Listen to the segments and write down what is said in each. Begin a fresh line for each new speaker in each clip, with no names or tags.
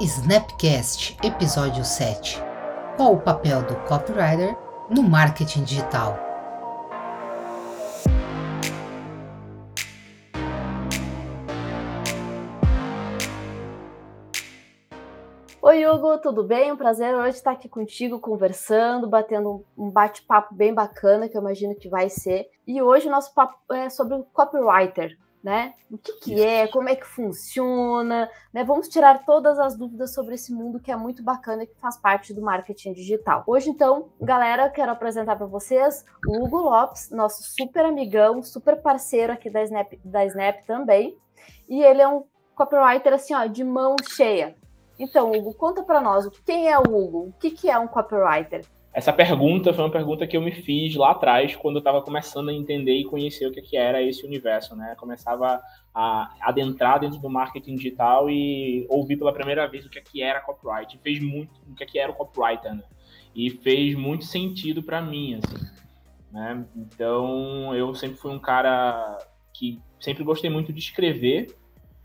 Snapcast, episódio 7. Qual o papel do copywriter no marketing digital?
Oi, Hugo, tudo bem? Um prazer hoje estar aqui contigo, conversando, batendo um bate-papo bem bacana, que eu imagino que vai ser. E hoje o nosso papo é sobre o copywriter, né? O que, que é, como é que funciona, né? Vamos tirar todas as dúvidas sobre esse mundo que é muito bacana e que faz parte do marketing digital. Hoje, então, galera, quero apresentar para vocês o Hugo Lopes, nosso super amigão, super parceiro aqui da Snap, da Snap também. E ele é um copywriter assim, ó, de mão cheia. Então, Hugo, conta para nós, quem é o Hugo? O que, que é um copywriter?
Essa pergunta foi uma pergunta que eu me fiz lá atrás, quando eu estava começando a entender e conhecer o que, que era esse universo, né? Começava a adentrar dentro do marketing digital e ouvir pela primeira vez o que, que era copyright. Fez muito o que, que era o copywriter, né? E fez muito sentido para mim, assim. Né? Então, eu sempre fui um cara que sempre gostei muito de escrever,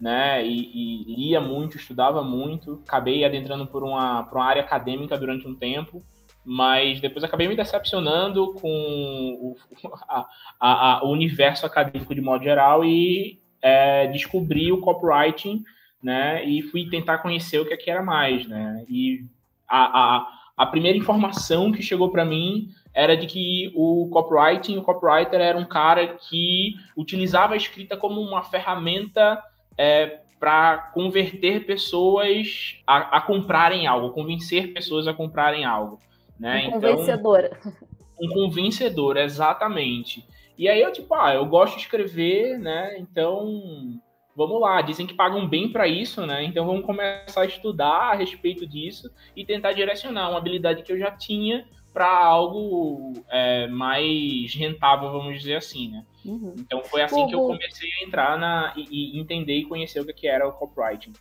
né? E, e lia muito, estudava muito. Acabei adentrando por uma, por uma área acadêmica durante um tempo mas depois acabei me decepcionando com o, a, a, o universo acadêmico de modo geral e é, descobri o copywriting, né, e fui tentar conhecer o que, é que era mais, né, e a, a, primeira informação que chegou para mim era de que o copywriting, o copywriter era um cara que utilizava a escrita como uma ferramenta é, para converter pessoas a, a comprarem algo, convencer pessoas a comprarem algo. Né?
Um convencedora.
Então, um convencedor, exatamente. E aí eu, tipo, ah, eu gosto de escrever, né? Então, vamos lá. Dizem que pagam bem para isso, né? Então vamos começar a estudar a respeito disso e tentar direcionar uma habilidade que eu já tinha para algo é, mais rentável, vamos dizer assim, né? Uhum. Então foi assim uhum. que eu comecei a entrar na e, e entender e conhecer o que era o copywriting.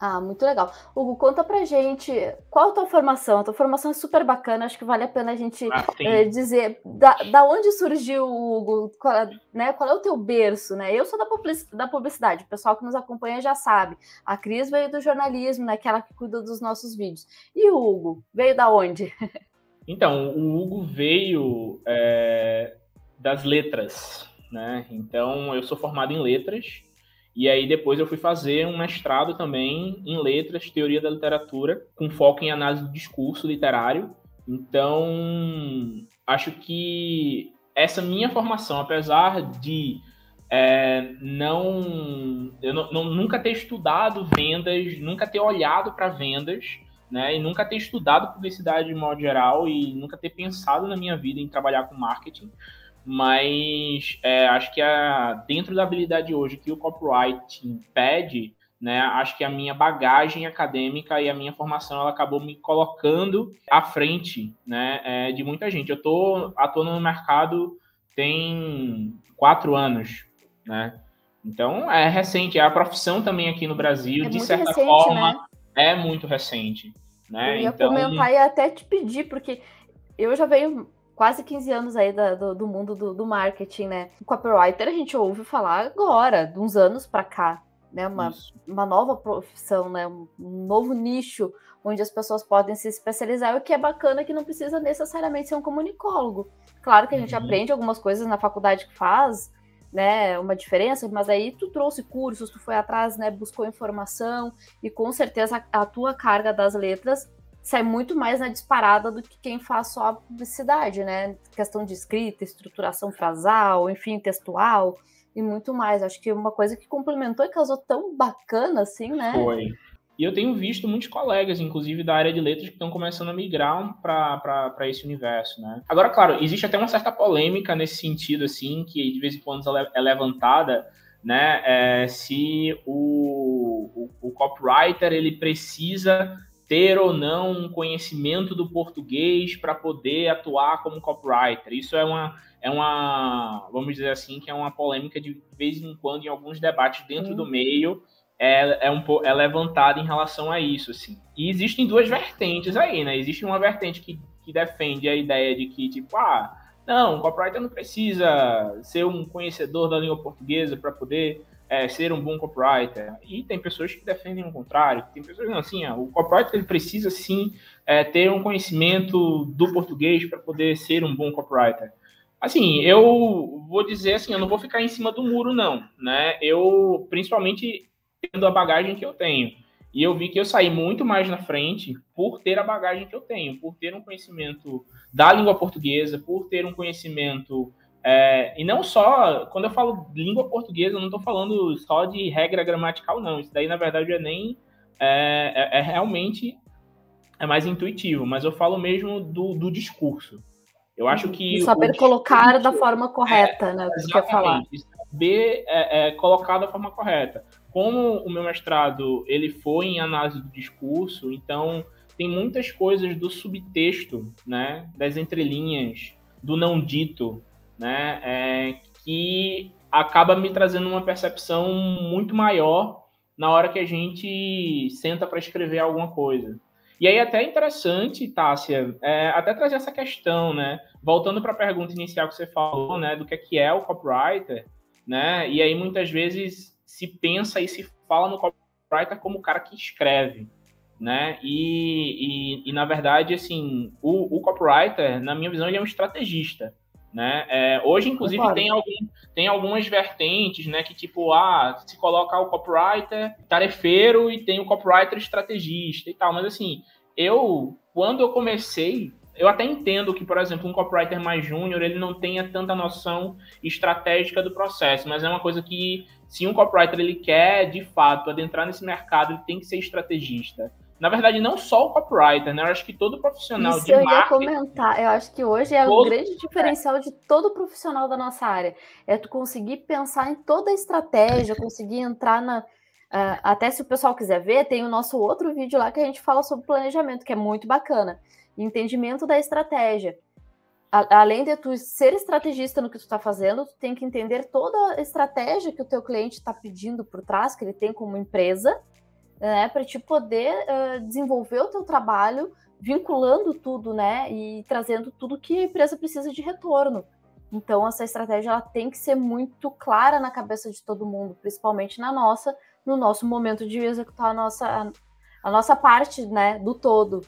Ah, muito legal. Hugo, conta pra gente qual a tua formação. A tua formação é super bacana, acho que vale a pena a gente ah, é, dizer da, da onde surgiu o Hugo, qual, né, qual é o teu berço, né? Eu sou da, da publicidade, o pessoal que nos acompanha já sabe. A Cris veio do jornalismo, né, que ela que cuida dos nossos vídeos. E o Hugo, veio da onde?
Então, o Hugo veio é, das letras, né? Então, eu sou formado em letras, e aí depois eu fui fazer um mestrado também em letras, teoria da literatura, com foco em análise do discurso literário. Então, acho que essa minha formação, apesar de é, não, eu não, não, nunca ter estudado vendas, nunca ter olhado para vendas, né, e nunca ter estudado publicidade de modo geral e nunca ter pensado na minha vida em trabalhar com marketing, mas é, acho que a, dentro da habilidade hoje que o copywriting pede, né, acho que a minha bagagem acadêmica e a minha formação ela acabou me colocando à frente né, é, de muita gente. Eu estou atuando no mercado tem quatro anos, né? Então é recente. A profissão também aqui no Brasil, é de certa recente, forma, né? é muito recente. Né?
Eu ia
então...
comentar e até te pedir, porque eu já venho quase 15 anos aí da, do, do, mundo do, do, marketing, né? O copywriter a gente ouve falar agora, de uns anos para cá, né? Uma, uma nova profissão, né? Um, um novo nicho onde as pessoas podem se especializar, o que é bacana que não precisa necessariamente ser um comunicólogo. Claro que a gente uhum. aprende algumas coisas na faculdade que faz, né, uma diferença, mas aí tu trouxe cursos, tu foi atrás, né, buscou informação e com certeza a, a tua carga das letras sai muito mais na disparada do que quem faz só a publicidade, né? Questão de escrita, estruturação frasal, enfim, textual e muito mais. Acho que uma coisa que complementou e causou tão bacana assim, né?
Foi. E eu tenho visto muitos colegas, inclusive da área de letras, que estão começando a migrar para esse universo, né? Agora, claro, existe até uma certa polêmica nesse sentido, assim, que de vez em quando é levantada, né? É, se o, o, o copywriter ele precisa ter ou não um conhecimento do português para poder atuar como copywriter. Isso é uma, é uma, vamos dizer assim, que é uma polêmica de vez em quando em alguns debates dentro do meio é, é, um, é levantada em relação a isso, assim. E existem duas vertentes aí, né? Existe uma vertente que, que defende a ideia de que, tipo, ah, não, o copywriter não precisa ser um conhecedor da língua portuguesa para poder é, ser um bom copywriter. E tem pessoas que defendem o contrário. Tem pessoas que não, assim, o copywriter ele precisa sim é, ter um conhecimento do português para poder ser um bom copywriter. Assim, eu vou dizer assim, eu não vou ficar em cima do muro, não, né? Eu, principalmente, tendo a bagagem que eu tenho. E eu vi que eu saí muito mais na frente por ter a bagagem que eu tenho, por ter um conhecimento da língua portuguesa, por ter um conhecimento. É, e não só, quando eu falo língua portuguesa, eu não estou falando só de regra gramatical, não. Isso daí, na verdade, é nem. É, é, é realmente é mais intuitivo, mas eu falo mesmo do, do discurso. Eu acho que.
saber colocar da forma correta, é, né? Que quer falar.
Saber é, é, colocar da forma correta. Como o meu mestrado ele foi em análise do discurso, então tem muitas coisas do subtexto, né? Das entrelinhas, do não dito, né? É, que acaba me trazendo uma percepção muito maior na hora que a gente senta para escrever alguma coisa. E aí até é interessante, Tássia, é, até trazer essa questão, né? Voltando para a pergunta inicial que você falou, né? Do que é, que é o copywriter, né? E aí muitas vezes se pensa e se fala no copywriter como o cara que escreve, né? E, e, e na verdade, assim, o, o, copywriter, na minha visão, ele é um estrategista, né? É, hoje, inclusive, tem, algum, tem algumas vertentes, né? Que tipo, ah, se coloca o copywriter tarefeiro e tem o copywriter estrategista e tal. Mas assim, eu, quando eu comecei, eu até entendo que, por exemplo, um copywriter mais júnior, ele não tenha tanta noção estratégica do processo, mas é uma coisa que, se um copywriter ele quer, de fato, adentrar nesse mercado, ele tem que ser estrategista na verdade, não só o copywriter, né? Eu acho que todo profissional
Isso
de
eu
marketing...
ia comentar. Eu acho que hoje é o grande diferencial de todo profissional da nossa área. É tu conseguir pensar em toda a estratégia, conseguir entrar na... Uh, até se o pessoal quiser ver, tem o nosso outro vídeo lá que a gente fala sobre planejamento, que é muito bacana. Entendimento da estratégia. A, além de tu ser estrategista no que tu está fazendo, tu tem que entender toda a estratégia que o teu cliente está pedindo por trás, que ele tem como empresa, né, para te poder uh, desenvolver o teu trabalho, vinculando tudo, né, e trazendo tudo que a empresa precisa de retorno. Então essa estratégia ela tem que ser muito clara na cabeça de todo mundo, principalmente na nossa, no nosso momento de executar a nossa a, nossa parte, né, do todo.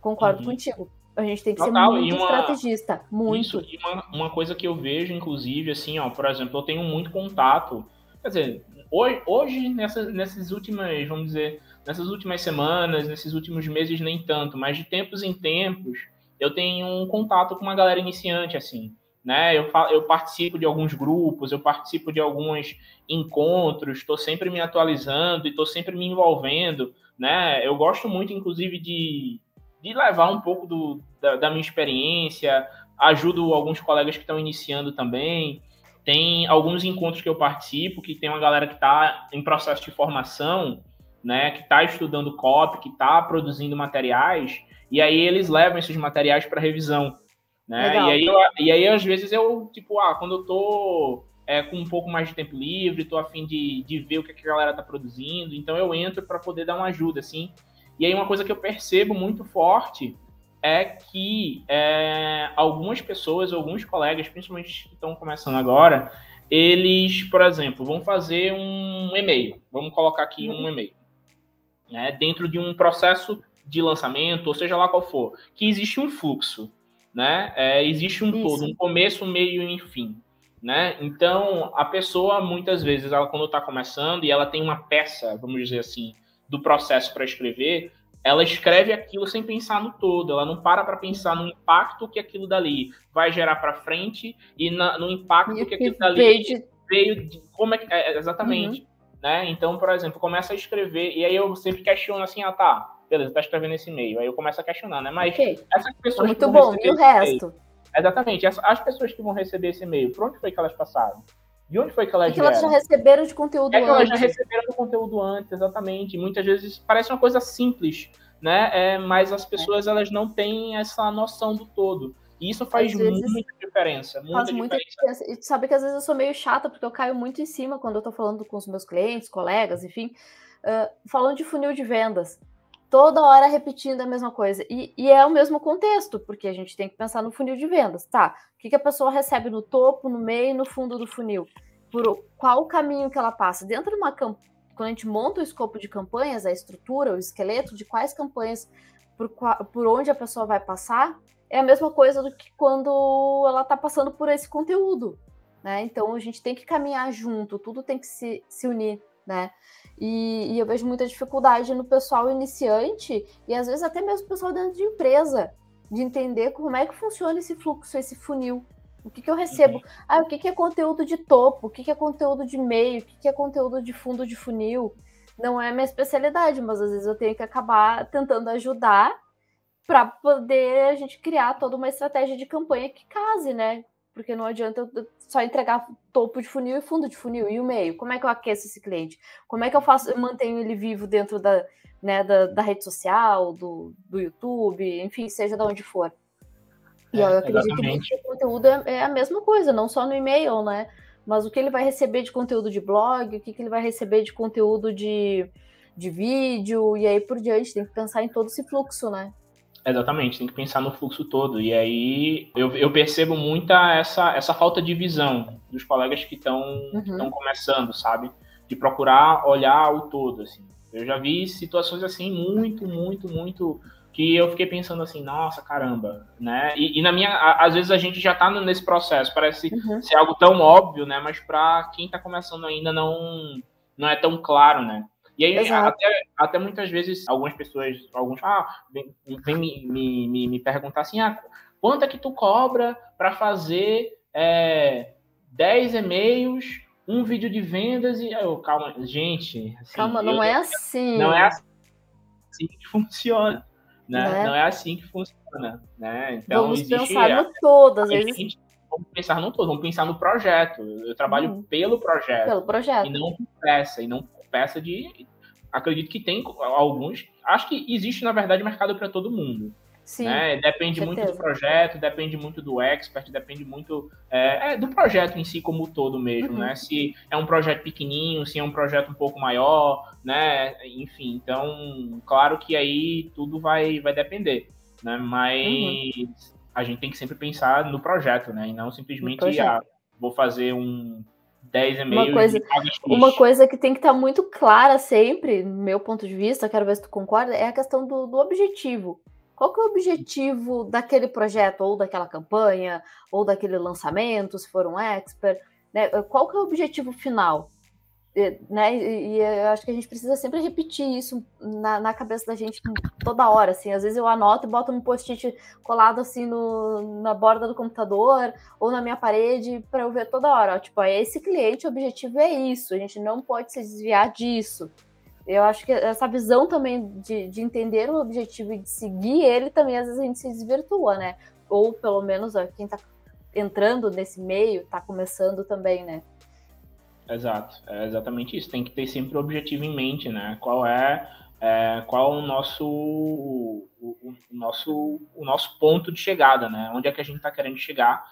Concordo uhum. contigo. A gente tem que Total, ser muito uma, estrategista, muito.
Isso, e uma, uma coisa que eu vejo, inclusive, assim, ó, por exemplo, eu tenho muito contato, quer dizer, Hoje, hoje nessas, nessas últimas, vamos dizer, nessas últimas semanas, nesses últimos meses, nem tanto, mas de tempos em tempos, eu tenho um contato com uma galera iniciante, assim, né? Eu, eu participo de alguns grupos, eu participo de alguns encontros, estou sempre me atualizando e estou sempre me envolvendo, né? Eu gosto muito, inclusive, de, de levar um pouco do, da, da minha experiência, ajudo alguns colegas que estão iniciando também. Tem alguns encontros que eu participo, que tem uma galera que está em processo de formação, né, que está estudando copy, que está produzindo materiais, e aí eles levam esses materiais para revisão. Né? E, aí, eu, e aí, às vezes, eu, tipo, ah, quando eu tô é, com um pouco mais de tempo livre, tô a fim de, de ver o que, que a galera tá produzindo, então eu entro para poder dar uma ajuda, assim. E aí uma coisa que eu percebo muito forte é que é, algumas pessoas, alguns colegas, principalmente que estão começando agora, eles, por exemplo, vão fazer um e-mail. Vamos colocar aqui um e-mail. Né, dentro de um processo de lançamento, ou seja lá qual for, que existe um fluxo, né? É, existe um Isso. todo, um começo, um meio e um fim. Né? Então, a pessoa, muitas vezes, ela quando está começando e ela tem uma peça, vamos dizer assim, do processo para escrever, ela escreve aquilo sem pensar no todo, ela não para para pensar no impacto que aquilo dali vai gerar para frente e na, no impacto e que aquilo dali veio de, veio de como é, que, é exatamente, uhum. né? Então, por exemplo, começa a escrever e aí eu sempre questiono assim, ah, tá, beleza, tá escrevendo esse e-mail, aí eu começo a questionar, né? Mas okay. essas pessoas
muito bom, e o resto?
exatamente, as, as pessoas que vão receber esse e-mail, por onde foi que elas passaram? De onde foi que elas,
que elas já receberam de conteúdo
é antes? elas já receberam do conteúdo antes, exatamente. Muitas vezes parece uma coisa simples, né? É, mas as pessoas elas não têm essa noção do todo. E isso faz muita diferença. Muita faz muita diferença.
E sabe que às vezes eu sou meio chata, porque eu caio muito em cima quando eu tô falando com os meus clientes, colegas, enfim, uh, falando de funil de vendas. Toda hora repetindo a mesma coisa. E, e, é o mesmo contexto, porque a gente tem que pensar no funil de vendas. Tá, o que, que a pessoa recebe no topo, no meio e no fundo do funil? por qual o caminho que ela passa. Dentro de uma quando a gente monta o escopo de campanhas, a estrutura, o esqueleto de quais campanhas por, por onde a pessoa vai passar, é a mesma coisa do que quando ela está passando por esse conteúdo. Né? Então a gente tem que caminhar junto, tudo tem que se, se unir, né? E, e, eu vejo muita dificuldade no pessoal iniciante e às vezes até mesmo o pessoal dentro de empresa, de entender como é que funciona esse fluxo, esse funil. O que, que eu recebo? Uhum. Ah, o que, que é conteúdo de topo? O que, que é conteúdo de meio? O que, que é conteúdo de fundo de funil? Não é minha especialidade, mas às vezes eu tenho que acabar tentando ajudar para poder a gente criar toda uma estratégia de campanha que case, né? Porque não adianta eu só entregar topo de funil e fundo de funil e o meio. Como é que eu aqueço esse cliente? Como é que eu faço, eu mantenho ele vivo dentro da, né, da, da rede social, do, do YouTube, enfim, seja de onde for. E é, eu acredito exatamente. que o conteúdo é, é, a mesma coisa, não só no e-mail, né? Mas o que ele vai receber de conteúdo de blog, o que, que ele vai receber de conteúdo de, de vídeo, e aí por diante, tem que pensar em todo esse fluxo, né?
Exatamente, tem que pensar no fluxo todo. E aí eu, eu percebo muita essa, essa falta de visão dos colegas que estão uhum. começando, sabe? De procurar olhar o todo, assim. Eu já vi situações assim muito, muito, muito que eu fiquei pensando assim, nossa, caramba, né? E, e na minha, às vezes a gente já tá nesse processo, parece uhum. ser algo tão óbvio, né? Mas para quem tá começando ainda não não é tão claro, né? E aí, até, até muitas vezes, algumas pessoas, alguns, ah, vem, vem me, me, me, perguntar assim, ah, quanto é que tu cobra para fazer é, 10 e-mails, um vídeo de vendas e... Eu, calma, gente...
Assim, calma, não eu, é assim.
Não é assim que funciona, né? né? Não é assim que funciona, né?
Então, Vamos existe, pensar no todo, às vezes...
Vamos pensar no todo, vamos pensar no projeto. Eu trabalho hum. pelo projeto.
Pelo projeto.
E não por peça, e não peça de. Acredito que tem alguns. Acho que existe, na verdade, mercado para todo mundo. Sim, né? Depende muito do projeto, depende muito do expert, depende muito é, é, do projeto em si como todo mesmo, uhum. né? Se é um projeto pequenininho, se é um projeto um pouco maior, né? Enfim, então, claro que aí tudo vai, vai depender, né? Mas uhum. a gente tem que sempre pensar no projeto, né? E não simplesmente, ah, vou fazer um 10 e-mails.
Uma coisa, uma coisa que tem que estar tá muito clara sempre, no meu ponto de vista, quero ver se tu concorda, é a questão do, do objetivo. Qual que é o objetivo daquele projeto, ou daquela campanha, ou daquele lançamento, se for um expert? Né? Qual que é o objetivo final? Né? E, eu acho que a gente precisa sempre repetir isso na, na, cabeça da gente toda hora, assim. Às vezes eu anoto e boto um post-it colado assim no, na borda do computador ou na minha parede para eu ver toda hora. Tipo, ó, esse cliente, o objetivo é isso. A gente não pode se desviar disso. Eu acho que essa visão também de, de entender o objetivo e de seguir ele também às vezes a gente se desvirtua, né? Ou pelo menos ó, quem está entrando nesse meio está começando também, né?
Exato, é exatamente isso. Tem que ter sempre o objetivo em mente, né? Qual é, é qual o nosso, o, o, nosso, o nosso ponto de chegada, né? Onde é que a gente está querendo chegar?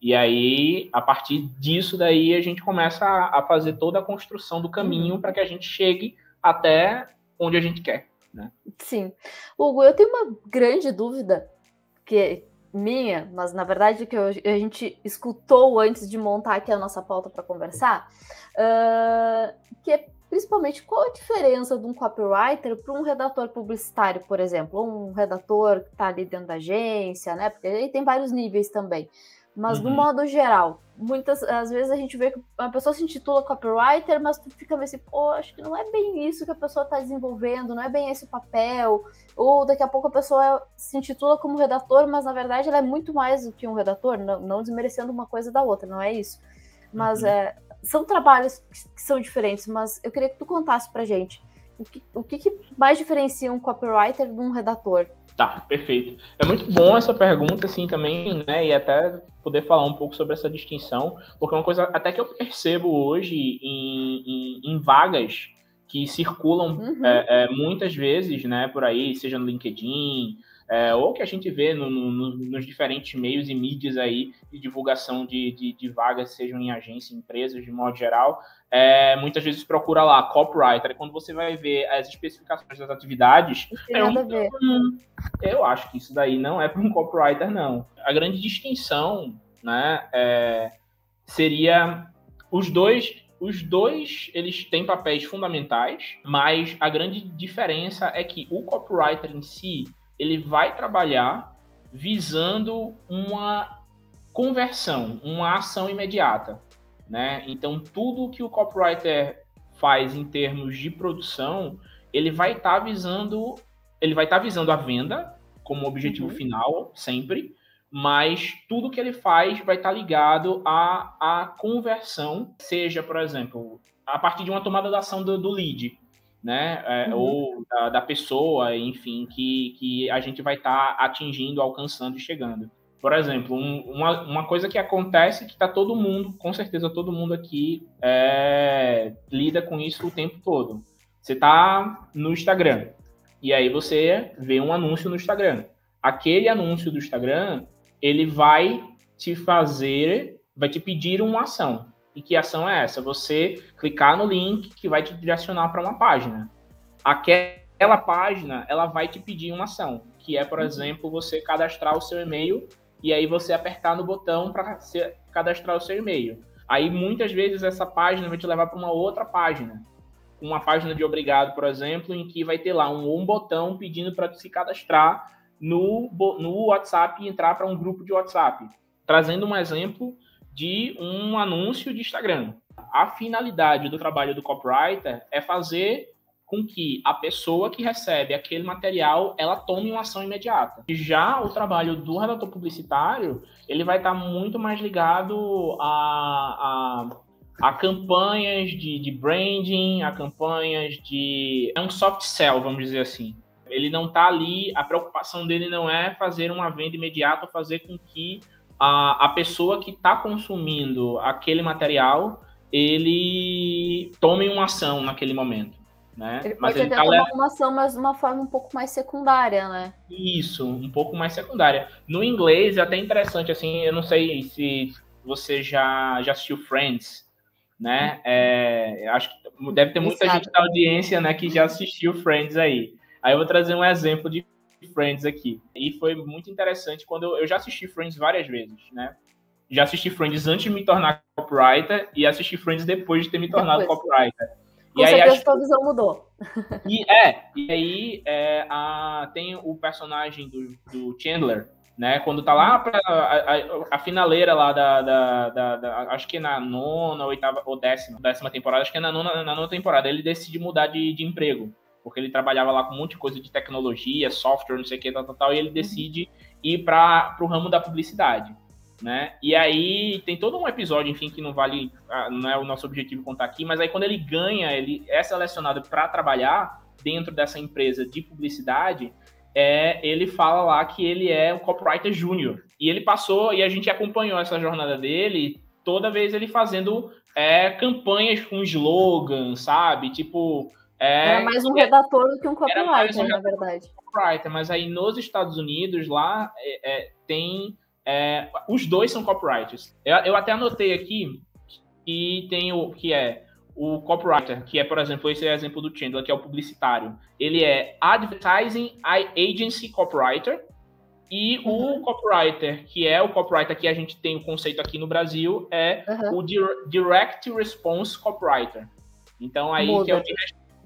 E aí, a partir disso daí, a gente começa a, a fazer toda a construção do caminho uhum. para que a gente chegue até onde a gente quer, né?
Sim. Hugo, eu tenho uma grande dúvida que minha, mas na verdade que a gente escutou antes de montar aqui a nossa pauta para conversar, uh, que é principalmente qual a diferença de um copywriter para um redator publicitário, por exemplo, um redator que está ali dentro da agência, né? Porque aí tem vários níveis também. Mas, uhum. modo geral, muitas às vezes a gente vê que a pessoa se intitula copywriter, mas tu fica meio assim, pô, acho que não é bem isso que a pessoa está desenvolvendo, não é bem esse o papel. Ou daqui a pouco a pessoa se intitula como redator, mas na verdade ela é muito mais do que um redator, não, não desmerecendo uma coisa da outra, não é isso. Mas uhum. é, são trabalhos que são diferentes, mas eu queria que tu contasse pra gente o que, o que, que mais diferencia um copywriter de um redator.
Tá, perfeito. É muito bom essa pergunta, assim, também, né? E até poder falar um pouco sobre essa distinção, porque é uma coisa até que eu percebo hoje em, em, em vagas que circulam uhum. é, é, muitas vezes, né, por aí, seja no LinkedIn, é, ou que a gente vê no, no, nos diferentes meios e mídias aí de divulgação de, de, de vagas, sejam em agência, empresas, de modo geral, é, muitas vezes procura lá copywriter, quando você vai ver as especificações das atividades, é um, hum, eu acho que isso daí não é para um copywriter, não. A grande distinção né, é, seria Os dois, os dois, eles têm papéis fundamentais, mas a grande diferença é que o copywriter em si, ele vai trabalhar visando uma conversão, uma ação imediata, né? Então, tudo que o copywriter faz em termos de produção, ele vai estar tá visando, ele vai estar tá visando a venda como objetivo uhum. final, sempre, mas tudo que ele faz vai estar tá ligado à, à conversão, seja, por exemplo, a partir de uma tomada da ação do, do lead, né? É, uhum. Ou da, da, pessoa, enfim, que, que a gente vai estar tá atingindo, alcançando e chegando. Por exemplo, um, uma, uma coisa que acontece que está todo mundo, com certeza todo mundo aqui é, lida com isso o tempo todo. Você está no Instagram e aí você vê um anúncio no Instagram. Aquele anúncio do Instagram, ele vai te fazer, vai te pedir uma ação. E que ação é essa? Você clicar no link que vai te direcionar para uma página. Aquela página, ela vai te pedir uma ação, que é, por uhum. exemplo, você cadastrar o seu e-mail e aí você apertar no botão para cadastrar o seu e-mail. Aí muitas vezes essa página vai te levar para uma outra página. Uma página de obrigado, por exemplo, em que vai ter lá um, um botão pedindo para se cadastrar no, no WhatsApp e entrar para um grupo de WhatsApp. Trazendo um exemplo de um anúncio de Instagram. A finalidade do trabalho do copywriter é fazer com que a pessoa que recebe aquele material ela tome uma ação imediata. Já o trabalho do redator publicitário ele vai estar muito mais ligado a, a, a campanhas de, de, branding, a campanhas de é um soft sell, vamos dizer assim. Ele não está ali, a preocupação dele não é fazer uma venda imediata, fazer com que a, a pessoa que está consumindo aquele material ele tome uma ação naquele momento. Né?
Ele mas pode ele até tá tomar uma ação, mas de uma forma um pouco mais secundária, né?
Isso, um pouco mais secundária. No inglês é até interessante, assim, eu não sei se você já, já assistiu Friends, né? É, acho que deve ter muita Exato. gente da audiência, né, que já assistiu Friends aí. Aí eu vou trazer um exemplo de Friends aqui. E foi muito interessante quando eu, eu já assisti Friends várias vezes, né? Já assisti Friends antes de me tornar copywriter e assisti Friends depois de ter me tornado depois. copywriter.
Com e certeza aí, a sua visão mudou.
E, é, e aí é, a, tem o personagem do, do Chandler, né? Quando tá lá pra, a, a, a finaleira lá da, da, da, da, Acho que na nona, oitava ou décima, décima temporada, acho que é na nona, na nona temporada, ele decide mudar de, de emprego. Porque ele trabalhava lá com um monte de coisa de tecnologia, software, não sei o que, tal, tal, tal, e ele decide ir para o ramo da publicidade né? E aí tem todo um episódio, enfim, que não vale, ah, não é o nosso objetivo contar aqui, mas aí quando ele ganha, ele é selecionado para trabalhar dentro dessa empresa de publicidade, é, ele fala lá que ele é o copywriter júnior. E ele passou, e a gente acompanhou essa jornada dele, toda vez ele fazendo é, campanhas com slogan, sabe? Tipo.
É, era mais um redator do que um copywriter, um na verdade.
Copywriter, mas aí nos Estados Unidos, lá, é, é tem é, os dois são copywriters. Eu, eu, até anotei aqui que tem o que é o copywriter, que é, por exemplo, esse é o exemplo do Chandler, que é o publicitário. Ele é Advertising Agency Copywriter. E uhum. o copywriter, que é o copywriter que a gente tem o conceito aqui no Brasil, é uhum. o Direct Response Copywriter. Então, aí que é, de,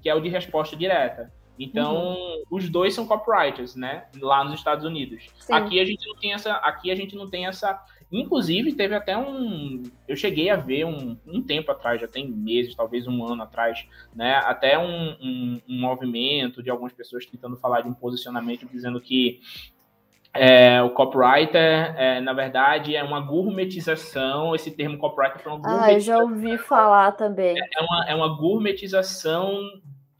que é, o de, resposta direta. Então, uhum. os dois são copywriters, né? Lá nos Estados Unidos. Sim. Aqui a gente não tem essa. Aqui a gente não tem essa. Inclusive, teve até um. Eu cheguei a ver um, um tempo atrás, já tem meses, talvez um ano atrás, né? Até um, um, um movimento de algumas pessoas tentando falar de um posicionamento, dizendo que é, o copywriter, é, na verdade, é uma gourmetização. Esse termo copywriter foi uma
gourmetização. Ah, eu já ouvi falar também.
É, é uma, é uma gourmetização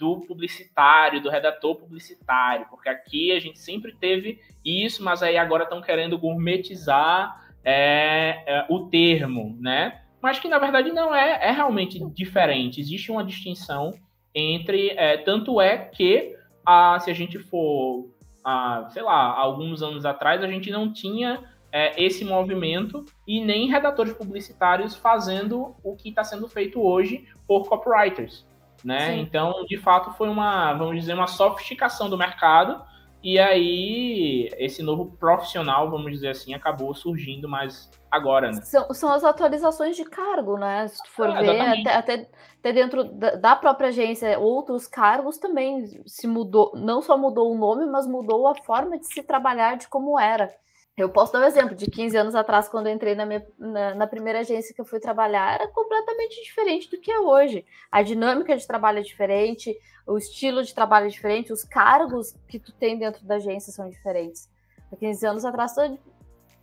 do publicitário, do redator publicitário, porque aqui a gente sempre teve isso, mas aí agora estão querendo gourmetizar é, é, o termo, né? Mas que na verdade não é, é realmente diferente. Existe uma distinção entre, é, tanto é que a, se a gente for, a, sei lá, alguns anos atrás a gente não tinha é, esse movimento e nem redatores publicitários fazendo o que está sendo feito hoje por copywriters né? Sim. Então, de fato, foi uma, vamos dizer, uma sofisticação do mercado E aí, esse novo profissional, vamos dizer assim, acabou surgindo mais agora, né?
São, são as atualizações de cargo, né? Se tu for é, ver, até, até, até, dentro da, da, própria agência, outros cargos também se mudou, não só mudou o nome, mas mudou a forma de se trabalhar de como era. Eu posso dar um exemplo de 15 anos atrás, quando eu entrei na, minha, na, na, primeira agência que eu fui trabalhar, era completamente diferente do que é hoje. A dinâmica de trabalho é diferente, o estilo de trabalho é diferente, os cargos que tu tem dentro da agência são diferentes. Há 15 anos atrás,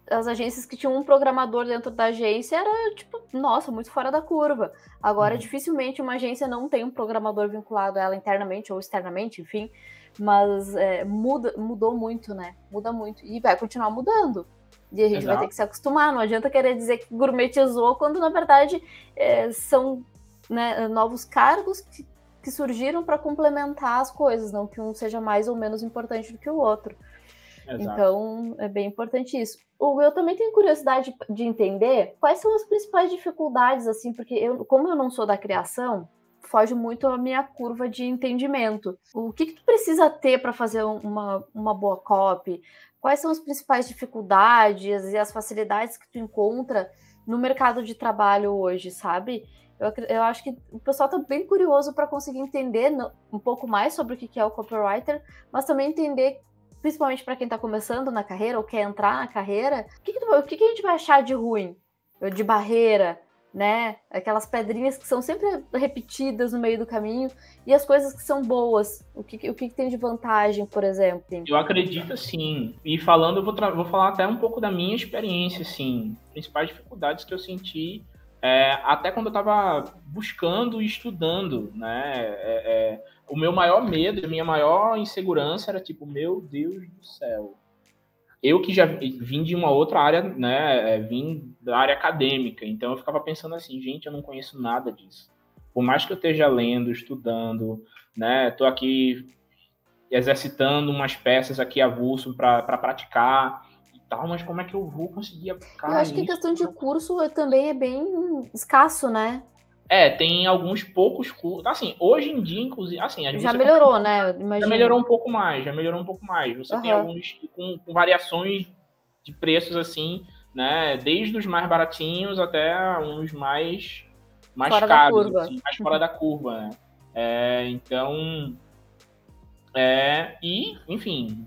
as agências que tinham um programador dentro da agência era, tipo, nossa, muito fora da curva. Agora, uhum. dificilmente uma agência não tem um programador vinculado a ela internamente ou externamente, enfim mas é, muda, mudou muito, né? Muda muito. E vai continuar mudando. E a gente Exato. vai ter que se acostumar. Não adianta querer dizer que gourmetizou, quando na verdade é, são né, novos cargos que, que surgiram para complementar as coisas, não que um seja mais ou menos importante do que o outro. Exato. Então, é bem importante isso. Eu também tenho curiosidade de entender quais são as principais dificuldades, assim, porque eu, como eu não sou da criação, foge muito a minha curva de entendimento. O que, que tu precisa ter para fazer uma, uma boa copy? Quais são as principais dificuldades e as facilidades que tu encontra no mercado de trabalho hoje, sabe? Eu, eu acho que o pessoal está bem curioso para conseguir entender um pouco mais sobre o que é o copywriter, mas também entender, principalmente para quem está começando na carreira ou quer entrar na carreira, o que, que, o que, que a gente vai achar de ruim, de barreira, né? Aquelas pedrinhas que são sempre repetidas no meio do caminho e as coisas que são boas. O que, o que tem de vantagem, por exemplo?
Eu acredito sim. E falando, eu vou, vou falar até um pouco da minha experiência, assim. Principais dificuldades que eu senti é, até quando eu estava buscando e estudando, né? É, é, o meu maior medo, a minha maior insegurança era tipo, meu Deus do céu, eu que já vim de uma outra área, né, é, vim da área acadêmica, então eu ficava pensando assim, gente, eu não conheço nada disso. Por mais que eu esteja lendo, estudando, né, tô aqui exercitando umas peças aqui avulso para praticar e tal, mas como é que eu vou conseguir aplicar
Eu acho que a questão de curso também é bem escasso, né?
É, tem alguns poucos cursos. Assim, hoje em dia, inclusive, assim,
já melhorou, né?
Imagina. Já melhorou um pouco mais, já melhorou um pouco mais. Você uhum. tem alguns com, com, variações de preços assim, né? Desde os mais baratinhos até uns mais mais fora caros, assim, mais fora da curva, né? É, então, é, e, enfim,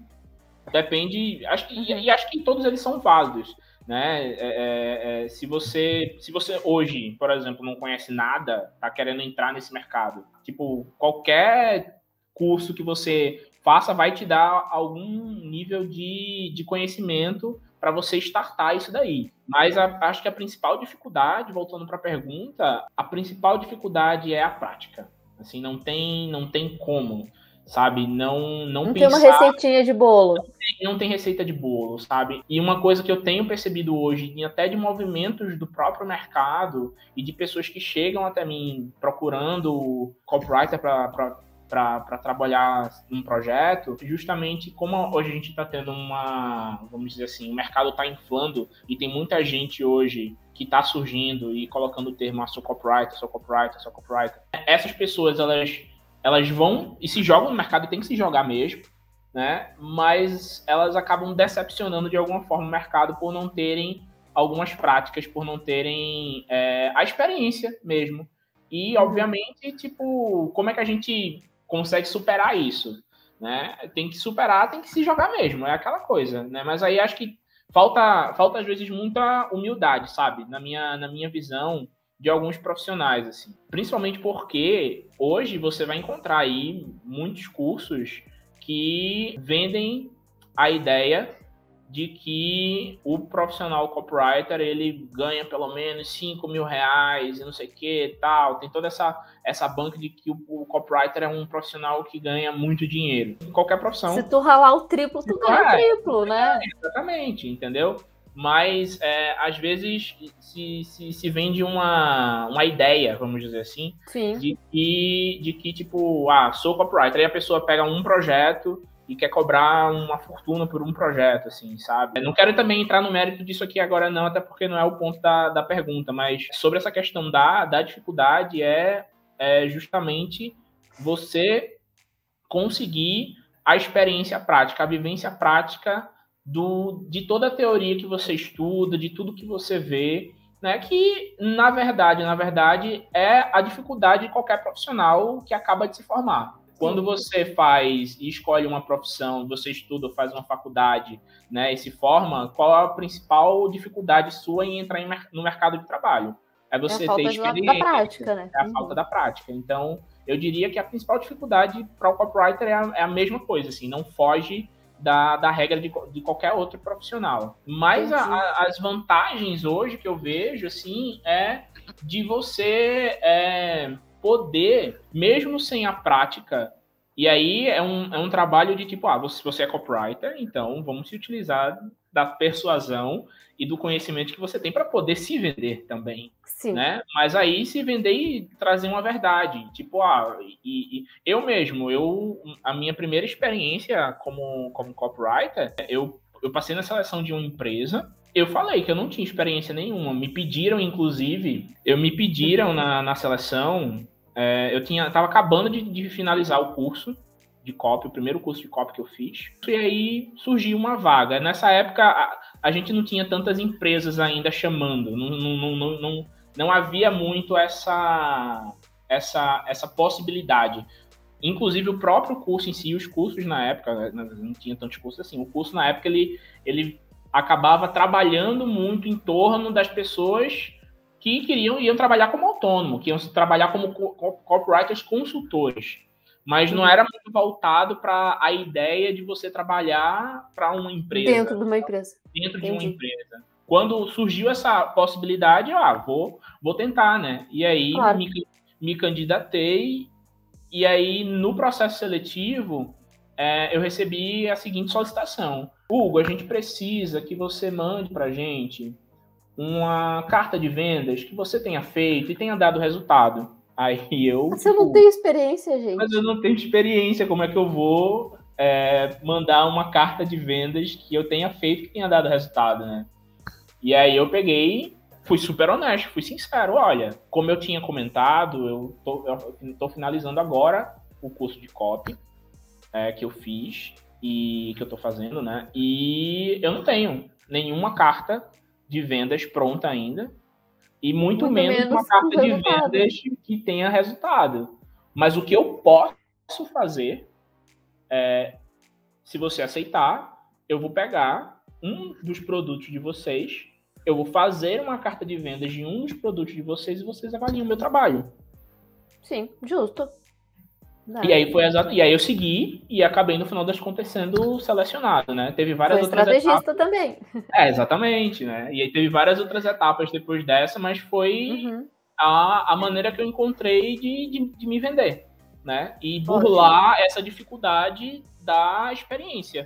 depende. Acho que, e, e acho que todos eles são válidos né? É, é, é, se você se você hoje, por exemplo, não conhece nada, tá querendo entrar nesse mercado, tipo qualquer curso que você faça vai te dar algum nível de, de conhecimento para você startar isso daí. Mas a, acho que a principal dificuldade, voltando para a pergunta, a principal dificuldade é a prática. Assim, não tem não tem como sabe? Não não,
não
pensar,
tem uma receitinha de bolo.
Não tem, não tem, receita de bolo, sabe? E uma coisa que eu tenho percebido hoje, até de movimentos do próprio mercado e de pessoas que chegam até mim procurando copywriter para para trabalhar num projeto, justamente como hoje a gente está tendo uma, vamos dizer assim, o mercado está inflando e tem muita gente hoje que está surgindo e colocando o termo ah, sou copywriter, sou copywriter, sou copywriter. Essas pessoas, elas elas vão e se jogam no mercado e tem que se jogar mesmo, né? Mas elas acabam decepcionando de alguma forma o mercado por não terem algumas práticas, por não terem é, a experiência mesmo. E, obviamente, tipo, como é que a gente consegue superar isso? Né? Tem que superar, tem que se jogar mesmo, é aquela coisa, né? Mas aí acho que falta, falta às vezes muita humildade, sabe? Na minha, na minha visão, de alguns profissionais, assim. Principalmente porque hoje você vai encontrar aí muitos cursos que vendem a ideia de que o profissional copywriter ele ganha pelo menos 5 mil reais e não sei o que tal. Tem toda essa, essa banca de que o, o, copywriter é um profissional que ganha muito dinheiro. Em qualquer profissão.
Se tu ralar o triplo, tu ganha o triplo, né?
É, exatamente, entendeu? mas é, às vezes se, se, se, vende uma, uma ideia, vamos dizer assim,
Sim.
De, que, de que, tipo, ah, sou copywriter, aí a pessoa pega um projeto e quer cobrar uma fortuna por um projeto, assim, sabe? Não quero também entrar no mérito disso aqui agora não, até porque não é o ponto da, da pergunta, mas sobre essa questão da, da dificuldade é, é justamente você conseguir a experiência prática, a vivência prática do, de toda a teoria que você estuda, de tudo que você vê, né? Que na verdade, na verdade, é a dificuldade de qualquer profissional que acaba de se formar. Quando você faz e escolhe uma profissão, você estuda, faz uma faculdade, né, e se forma, qual é a principal dificuldade sua em entrar no mercado de trabalho? É você é ter experiência,
da prática, né?
é a uhum. falta da prática. Então, eu diria que a principal dificuldade para o copywriter é a, é a, mesma coisa, assim, não foge da, da regra de, de qualquer outro profissional. Mas a, a, as vantagens hoje que eu vejo, assim, é de você é, poder, mesmo sem a prática, e aí é um, é um trabalho de tipo, ah, você, você é copywriter, então vamos se utilizar da persuasão e do conhecimento que você tem para poder se vender também. Sim. Né? Mas aí se vender e trazer uma verdade. Tipo, ah, e, e, eu mesmo, eu a minha primeira experiência como, como copywriter, eu, eu passei na seleção de uma empresa. Eu falei que eu não tinha experiência nenhuma. Me pediram, inclusive, eu me pediram na, na seleção. É, eu tinha, tava acabando de, de finalizar o curso de copy, o primeiro curso de copy que eu fiz. E aí surgiu uma vaga. Nessa época, a, a gente não tinha tantas empresas ainda chamando, não, não, não, não, não havia muito essa, essa, essa possibilidade. Inclusive, o próprio curso em si, os cursos na época, né, não tinha tantos cursos assim, o curso na época ele, ele acabava trabalhando muito em torno das pessoas que queriam iam trabalhar como autônomo, que iam trabalhar como copywriters consultores mas não uhum. era muito voltado para a ideia de você trabalhar para uma empresa.
Dentro de uma empresa.
Dentro Entendi. de uma empresa. Quando surgiu essa possibilidade, eu, ah, vou, vou tentar, né? E aí claro. me, me candidatei, e aí no processo seletivo é, eu recebi a seguinte solicitação. Hugo, a gente precisa que você mande para gente uma carta de vendas que você tenha feito e tenha dado resultado. Aí eu.
Você tipo, não tem experiência, gente.
Mas eu não tenho experiência. Como é que eu vou é, mandar uma carta de vendas que eu tenha feito que tenha dado resultado, né? E aí eu peguei, fui super honesto, fui sincero. Olha, como eu tinha comentado, eu tô, eu tô finalizando agora o curso de copy é, que eu fiz e que eu tô fazendo, né? E eu não tenho nenhuma carta de vendas pronta ainda e muito, muito menos, menos, uma carta de vendas que tenha resultado. Mas o que eu posso fazer é, se você aceitar, eu vou pegar um dos produtos de vocês, eu vou fazer uma carta de vendas de um dos produtos de vocês e vocês avaliam o meu trabalho.
Sim, justo.
E aí foi exato. E aí eu segui e acabei no final das contas sendo selecionado, né? Teve várias foi outras
estrategista
etapas.
também.
É, exatamente, né? E aí teve várias outras etapas depois dessa, mas foi uhum. a, a maneira que eu encontrei de, de, de me vender, né? E burlar essa dificuldade da experiência.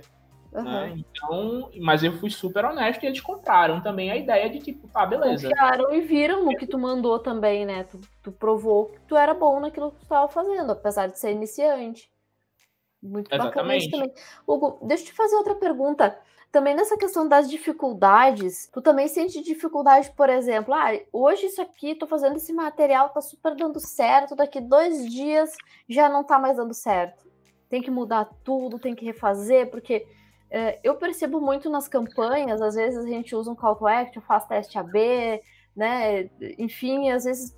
Uhum. Né? Então, mas eu fui super honesto e eles compraram também a ideia de tipo, tá, beleza.
Confiaram e viram no que tu mandou também, né? Tu, tu provou que tu era bom naquilo que tu estava fazendo, apesar de ser iniciante. Muito Exatamente. bacana também. Hugo, deixa eu te fazer outra pergunta. Também nessa questão das dificuldades, tu também sente dificuldade, por exemplo, ah, hoje isso aqui, tô fazendo esse material, tá super dando certo, daqui dois dias já não tá mais dando certo. Tem que mudar tudo, tem que refazer, porque eu percebo muito nas campanhas, às vezes a gente usa um call to action, faz teste AB, né? Enfim, às vezes,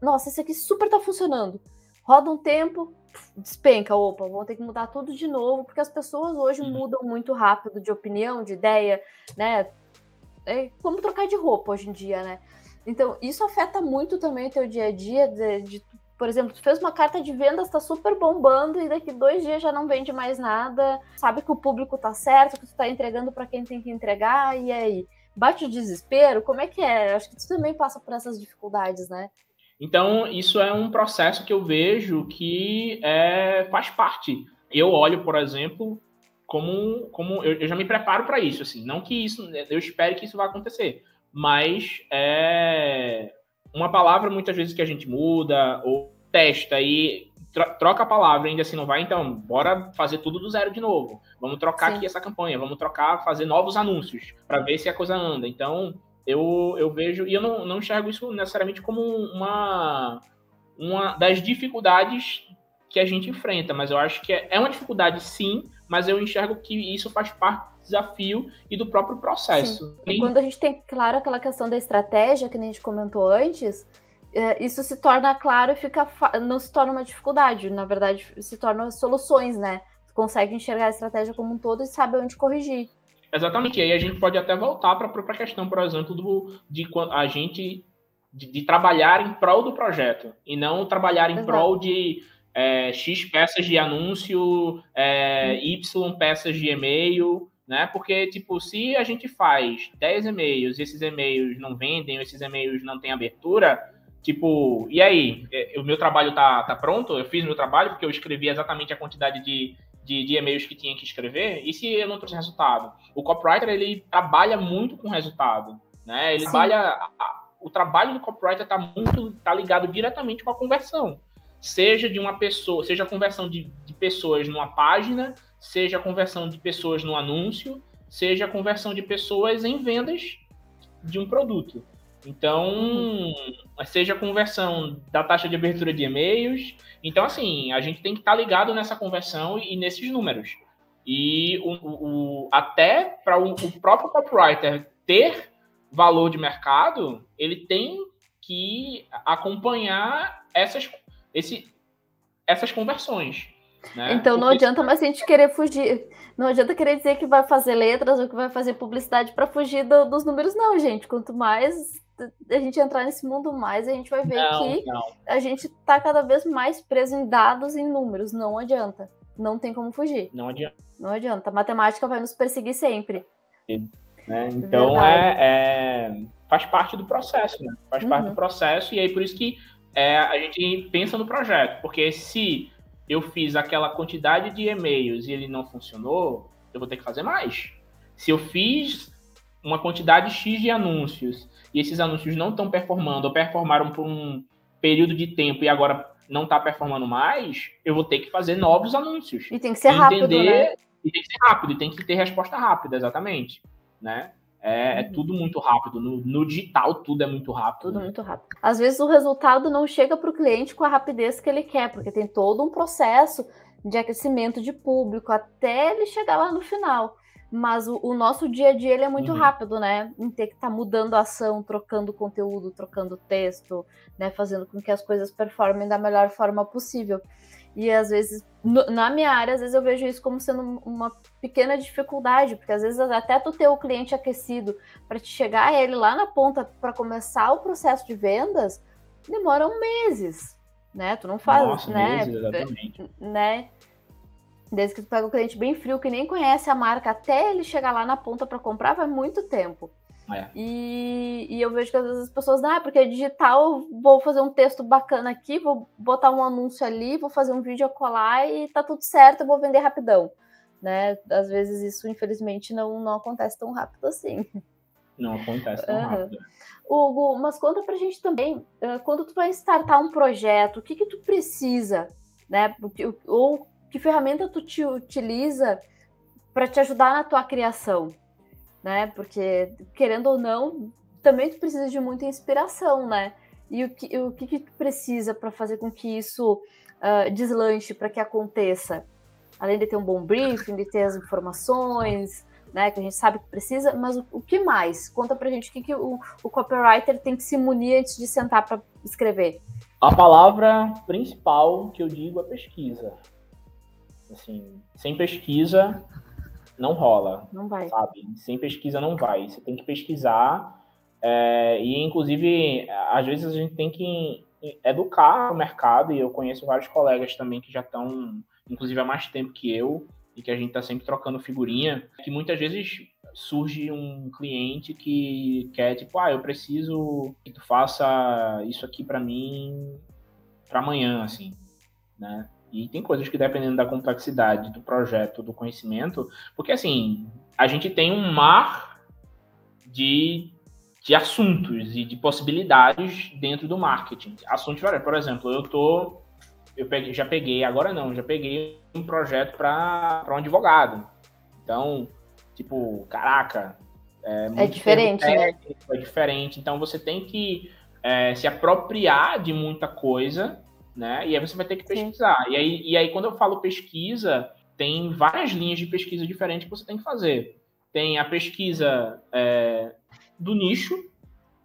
nossa, esse aqui super tá funcionando. Roda um tempo, despenca, opa, vou ter que mudar tudo de novo, porque as pessoas hoje uhum. mudam muito rápido de opinião, de ideia, né? É como trocar de roupa hoje em dia, né? Então, isso afeta muito também o teu dia a dia, de, de por exemplo, tu fez uma carta de vendas, tá super bombando e daqui dois dias já não vende mais nada, sabe que o público tá certo, que tu tá entregando para quem tem que entregar, e aí? Bate o desespero? Como é que é? Acho que tu também passa por essas dificuldades, né?
Então, isso é um processo que eu vejo que é, faz parte. Eu olho, por exemplo, como, como eu, eu já me preparo para isso, assim, não que isso, eu espere que isso vá acontecer, mas é, uma palavra muitas vezes que a gente muda ou testa e troca a palavra ainda assim não vai, então bora fazer tudo do zero de novo. Vamos trocar Sim. aqui essa campanha, vamos trocar, fazer novos anúncios para ver se a coisa anda. Então eu, eu vejo e eu não, não enxergo isso necessariamente como uma uma das dificuldades que a gente enfrenta, mas eu acho que é, é uma dificuldade sim, mas eu enxergo que isso faz parte desafio e do próprio processo.
E quando a gente tem claro aquela questão da estratégia que a gente comentou antes, é, isso se torna claro e fica não se torna uma dificuldade, na verdade se tornam soluções, né? Consegue enxergar a estratégia como um todo e sabe onde corrigir.
Exatamente, e aí a gente pode até voltar para a própria questão, por exemplo, do, de a gente de, de, trabalhar em prol do projeto e não trabalhar em Exato. prol de é, X peças de anúncio, é, Y peças de e-mail, né? Porque, tipo, se a gente faz 10 e-mails e esses e-mails não vendem, ou esses e-mails não têm abertura, tipo, e aí? É, o meu trabalho tá, tá pronto? Eu fiz meu trabalho porque eu escrevi exatamente a quantidade de, de, de e-mails que tinha que escrever, e se eu não trouxe resultado? O copywriter, ele trabalha muito com resultado, né? Ele Sim. trabalha... O trabalho do copywriter está muito tá ligado diretamente com a conversão seja de uma pessoa, seja a conversão de, de pessoas numa página, seja a conversão de pessoas no anúncio, seja a conversão de pessoas em vendas de um produto. Então, seja a conversão da taxa de abertura de e-mails. Então, assim, a gente tem que estar tá ligado nessa conversão e, nesses números. E o, o até para o, o próprio copywriter ter valor de mercado, ele tem que acompanhar essas esse, essas conversões. Né?
Então não adianta mais a gente querer fugir. Não adianta querer dizer que vai fazer letras ou que vai fazer publicidade para fugir do, dos números, não, gente. Quanto mais a gente entrar nesse mundo, mais a gente vai ver não, que não. a gente está cada vez mais preso em dados e em números. Não adianta. Não tem como fugir.
Não adianta.
Não adianta. A matemática vai nos perseguir sempre.
Né? Então é, é, faz parte do processo, né? Faz uhum. parte do uhum. processo, e aí por isso que é, a gente pensa no projeto, porque se eu fiz aquela quantidade de e-mails e ele não funcionou, eu vou ter que fazer mais. Se eu fiz uma quantidade X de anúncios e esses anúncios não estão performando ou performaram por um período de tempo e agora não está performando mais, eu vou ter que fazer novos anúncios.
E tem que ser rápido, né?
E tem que ser rápido, e tem que ter resposta rápida, exatamente, né? É, é, uhum. tudo muito rápido. No, no, digital, tudo é muito rápido.
Tudo muito rápido. Às vezes o resultado não chega para o cliente com a rapidez que ele quer, porque tem todo um processo de aquecimento de público até ele chegar lá no final. Mas o, o nosso dia a dia ele é muito uhum. rápido, né? Em ter que estar tá mudando a ação, trocando conteúdo, trocando texto, né? Fazendo com que as coisas performem da melhor forma possível. E às vezes, no, na minha área, às vezes eu vejo isso como sendo uma pequena dificuldade, porque às vezes até tu ter o cliente aquecido para te chegar a ele lá na ponta para começar o processo de vendas, demoram meses, né? Tu não faz, Nossa, né? Meses, exatamente. Né? Desde que tu pega o cliente bem frio, que nem conhece a marca, até ele chegar lá na ponta para comprar, vai muito tempo. É. E, e, eu vejo que às vezes as pessoas, ah, porque é digital, vou fazer um texto bacana aqui, vou botar um anúncio ali, vou fazer um vídeo a colar e tá tudo certo, eu vou vender rapidão. Né? Às vezes isso, infelizmente, não, não acontece tão rápido assim.
Não acontece tão uhum. rápido.
Hugo, mas conta pra gente também, quando tu vai startar um projeto, o que que tu precisa, né? Ou que ferramenta tu te utiliza para te ajudar na tua criação? Né? Porque, querendo ou não, também tu precisa de muita inspiração, né? E o que, o que, que tu precisa para fazer com que isso uh, deslanche, para que aconteça? Além de ter um bom briefing, de ter as informações, né? Que a gente sabe que precisa, mas o, o que mais? Conta pra gente o que, que o, o copywriter tem que se munir antes de sentar para escrever.
A palavra principal que eu digo é pesquisa. Assim, sem pesquisa, não rola.
Não vai.
Sabe? Sem pesquisa não vai. Você tem que pesquisar. É, e, inclusive, às vezes a gente tem que educar o mercado, e eu conheço vários colegas também que já estão, inclusive, há mais tempo que eu, e que a gente está sempre trocando figurinha, que muitas vezes surge um cliente que quer, tipo, ah, eu preciso que tu faça isso aqui para mim para amanhã, assim, né? E tem coisas que, dependendo da complexidade do projeto, do conhecimento, porque assim, a gente tem um mar de, de assuntos e de possibilidades dentro do marketing. Assuntos vários. Por exemplo, eu tô. Eu peguei, já peguei, agora não, já peguei um projeto para um advogado. Então, tipo, caraca.
É, é diferente, né?
É diferente. Então você tem que é, se apropriar de muita coisa né? E aí você vai ter que pesquisar. E aí, e aí, quando eu falo pesquisa, tem várias linhas de pesquisa diferentes que você tem que fazer. Tem a pesquisa é, do nicho,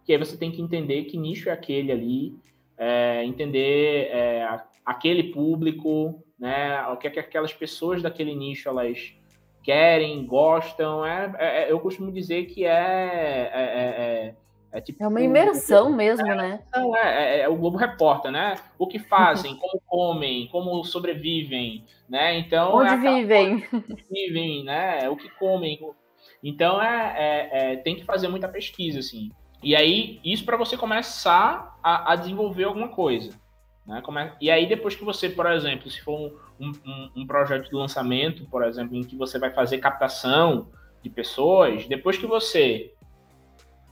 que aí você tem que entender que nicho é aquele ali, é, entender é, aquele público, né, o que, é que aquelas pessoas daquele nicho elas querem, gostam. É, é, é eu costumo dizer que é, é,
é tipo, é uma imersão mesmo, né?
É, é, o Globo Repórter, né? O que fazem, como comem, como sobrevivem, né? Então
onde vivem,
vivem, né? O que comem. Então é, tem que fazer muita pesquisa, assim. E aí isso para você começar a, a desenvolver alguma coisa. Né? É... E aí, depois que você, por exemplo, se for um, um, um, projeto de lançamento, por exemplo, em que você vai fazer captação de pessoas, depois que você,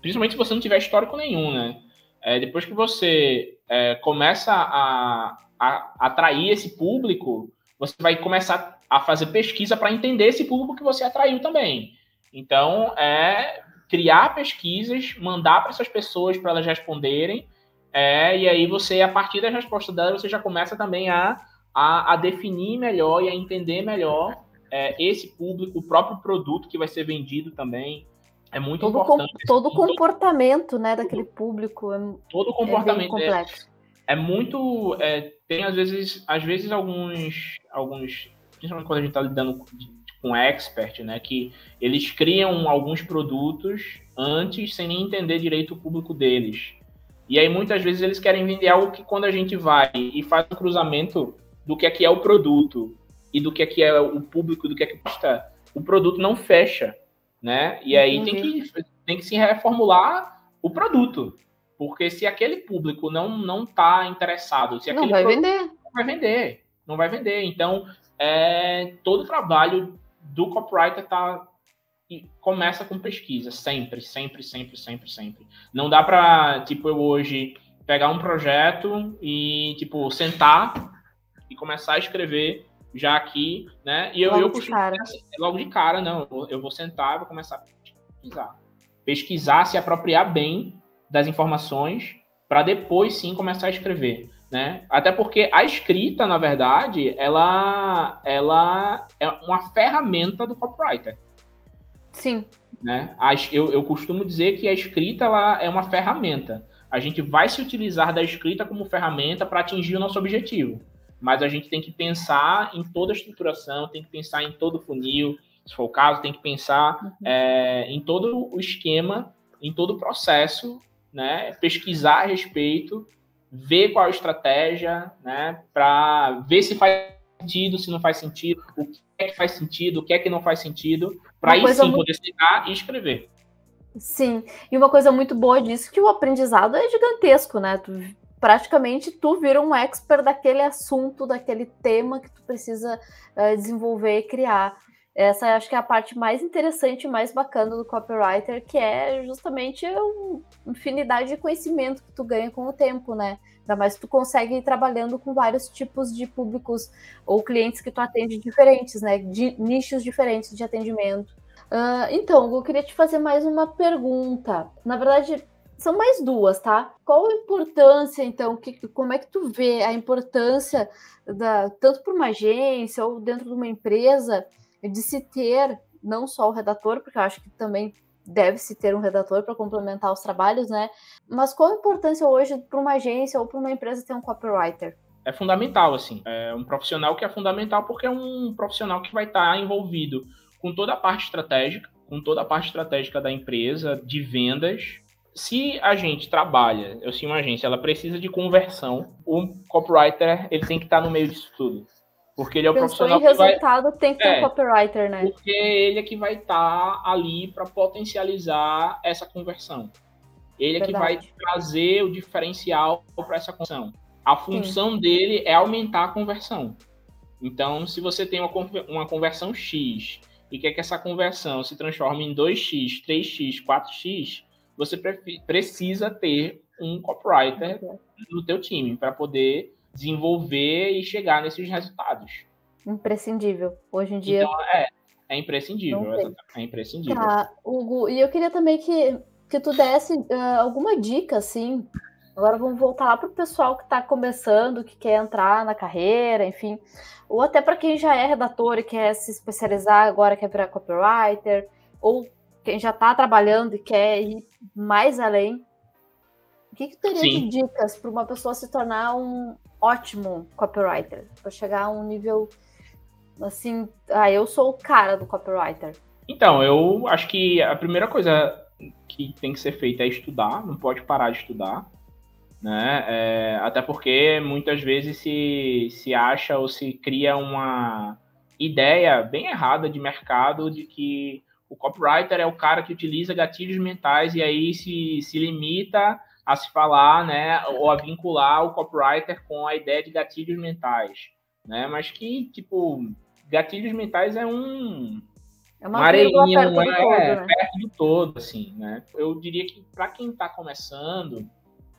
principalmente se você não tiver histórico nenhum, né? É, depois que você é, começa a, a, atrair esse público, você vai começar a fazer pesquisa para entender esse público que você atraiu também. Então, é criar pesquisas, mandar para essas pessoas para elas responderem é, e aí você, a partir da resposta dela, você já começa também a, a, a definir melhor e a entender melhor é, esse público, o próprio produto que vai ser vendido também. É muito
todo
importante.
Com, todo o comportamento né, daquele público. É,
todo o é comportamento é, complexo. é, muito. É, tem às vezes, às vezes alguns, alguns. Principalmente quando a gente está lidando com expert, né? Que eles criam alguns produtos antes sem nem entender direito o público deles. E aí muitas vezes eles querem vender algo que quando a gente vai e faz o um cruzamento do que é que é o produto e do que é que é o público, do que é que custa, o produto não fecha, né? E aí tem que, tem que se reformular o produto. Porque se aquele público não não tá interessado, se
não vai vender,
não vai vender, não vai vender. Então, é, todo o trabalho do copywriter tá e começa com pesquisa, sempre, sempre, sempre, sempre, sempre. Não dá para, tipo, eu hoje pegar um projeto e, tipo, sentar e começar a escrever já aqui, né? E eu,
logo
eu. Assim, logo de cara, não. Eu vou sentar e vou começar a pesquisar. Pesquisar, se apropriar bem das informações para depois sim começar a escrever. Né? Até porque a escrita, na verdade, ela, ela é uma ferramenta do copywriter.
Sim.
Né? Eu, eu costumo dizer que a escrita ela é uma ferramenta. A gente vai se utilizar da escrita como ferramenta para atingir o nosso objetivo. Mas a gente tem que pensar em toda a estruturação, tem que pensar em todo o funil, se for o caso, tem que pensar uhum. é, em todo o esquema, em todo o processo, né? pesquisar a respeito, ver qual a estratégia, né? para ver se faz sentido, se não faz sentido, o que é que faz sentido, o que é que não faz sentido, para aí sim muito... poder citar e escrever.
Sim, e uma coisa muito boa disso é que o aprendizado é gigantesco, né? Tu, praticamente tu vira um expert daquele assunto, daquele tema que tu precisa uh, desenvolver e criar. Essa acho que é a parte mais interessante e mais bacana do copywriter, que é justamente a infinidade de conhecimento que tu ganha com o tempo, né? Ainda mais tu consegue ir trabalhando com vários tipos de públicos ou clientes que tu atende diferentes, né? De nichos diferentes de atendimento. Uh, então, eu queria te fazer mais uma pergunta. Na verdade, são mais duas, tá? Qual a importância, então, que, como é que tu vê a importância da, tanto para uma agência ou dentro de uma empresa de se ter não só o redator, porque eu acho que também deve-se ter um redator para complementar os trabalhos, né? Mas qual a importância hoje para uma agência ou para uma empresa ter um copywriter?
É fundamental, assim. É um profissional que é fundamental porque é um profissional que vai estar envolvido com toda a parte estratégica, com toda a parte estratégica da empresa, de vendas. Se a gente trabalha, eu sei uma agência, ela precisa de conversão, o copywriter ele tem que estar no meio disso tudo. Porque ele é o Pensou profissional
em resultado,
vai...
tem que ter é, um copywriter, né?
Porque ele é que vai estar tá ali para potencializar essa conversão. Ele Verdade. é que vai trazer o diferencial para essa conversão. A função Sim. dele é aumentar a conversão. Então, se você tem uma, uma conversão X e quer que essa conversão se transforme em 2x, 3x, 4x, você precisa ter um copywriter no teu time para poder desenvolver e chegar nesses resultados.
Imprescindível. Hoje em dia.
Então, é, é imprescindível. É imprescindível.
Tá, Hugo, e eu queria também que, que tu desse uh, alguma dica, assim, Agora vamos voltar lá para o pessoal que está começando, que quer entrar na carreira, enfim, ou até para quem já é redator e quer se especializar agora, quer virar copywriter, ou quem já está trabalhando e quer ir mais além. O que, que teria Sim. de dicas para uma pessoa se tornar um ótimo copywriter? Para chegar a um nível assim, ah, eu sou o cara do copywriter.
Então, eu acho que a primeira coisa que tem que ser feita é estudar, não pode parar de estudar né? É, até porque muitas vezes se, se acha ou se cria uma ideia bem errada de mercado de que o copywriter é o cara que utiliza gatilhos mentais e aí se, se limita a se falar, né, ou a vincular o copywriter com a ideia de gatilhos mentais, né? Mas que, tipo, gatilhos mentais é um é uma, areinha, não é, todo, né? perto do todo, assim, né? Eu diria que para quem está começando,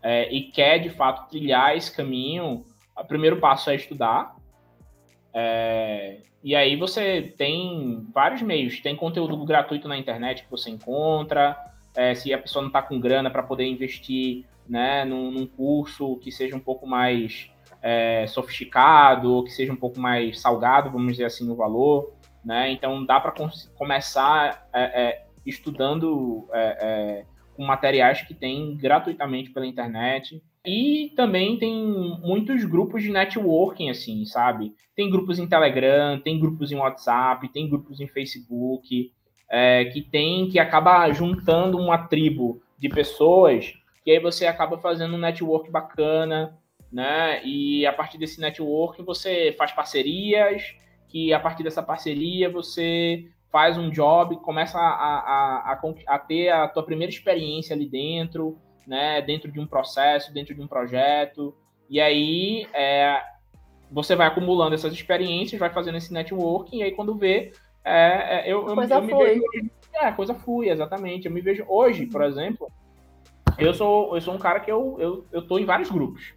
é, e quer de fato trilhar esse caminho, o primeiro passo é estudar. É, e aí você tem vários meios, tem conteúdo gratuito na internet que você encontra. É, se a pessoa não está com grana para poder investir né, num, num, curso que seja um pouco mais é, sofisticado, ou que seja um pouco mais salgado, vamos dizer assim, no valor. Né? Então dá para começar é, é, estudando com materiais que tem gratuitamente pela internet. E também tem muitos grupos de networking, assim, sabe? Tem grupos em Telegram, tem grupos em WhatsApp, tem grupos em Facebook, é, que tem, que acaba juntando uma tribo de pessoas, que aí você acaba fazendo um network bacana, né? E a partir desse network você faz parcerias, que a partir dessa parceria você faz um job, começa a, a, a, a, ter a tua primeira experiência ali dentro, né, dentro de um processo, dentro de um projeto, e aí é, você vai acumulando essas experiências, vai fazendo esse networking, e aí quando vê, é, é eu, eu,
coisa
eu
me vejo...
É, coisa fui, exatamente. Eu me vejo hoje, por exemplo, eu sou, eu sou um cara que eu, eu, eu tô em vários grupos.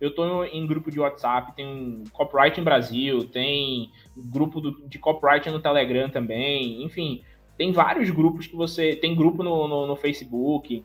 Eu estou em grupo de WhatsApp, tem Copyright em Brasil, tem grupo do, de Copyright no Telegram também, enfim, tem vários grupos que você. Tem grupo no, no, no Facebook.